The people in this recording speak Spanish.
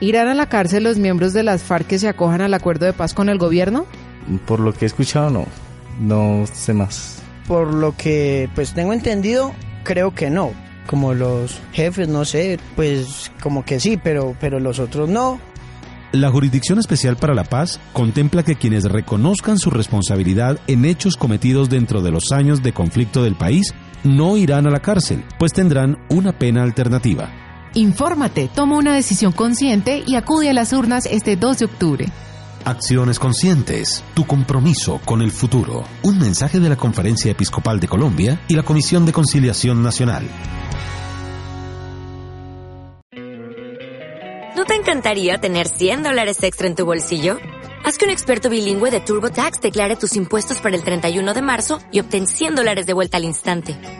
¿Irán a la cárcel los miembros de las FARC que se acojan al acuerdo de paz con el gobierno? Por lo que he escuchado, no. No sé más. Por lo que pues tengo entendido, creo que no. Como los jefes, no sé, pues como que sí, pero, pero los otros no. La Jurisdicción Especial para la Paz contempla que quienes reconozcan su responsabilidad en hechos cometidos dentro de los años de conflicto del país no irán a la cárcel, pues tendrán una pena alternativa. Infórmate, toma una decisión consciente y acude a las urnas este 2 de octubre. Acciones Conscientes, tu compromiso con el futuro. Un mensaje de la Conferencia Episcopal de Colombia y la Comisión de Conciliación Nacional. ¿No te encantaría tener 100 dólares extra en tu bolsillo? Haz que un experto bilingüe de TurboTax declare tus impuestos para el 31 de marzo y obtén 100 dólares de vuelta al instante.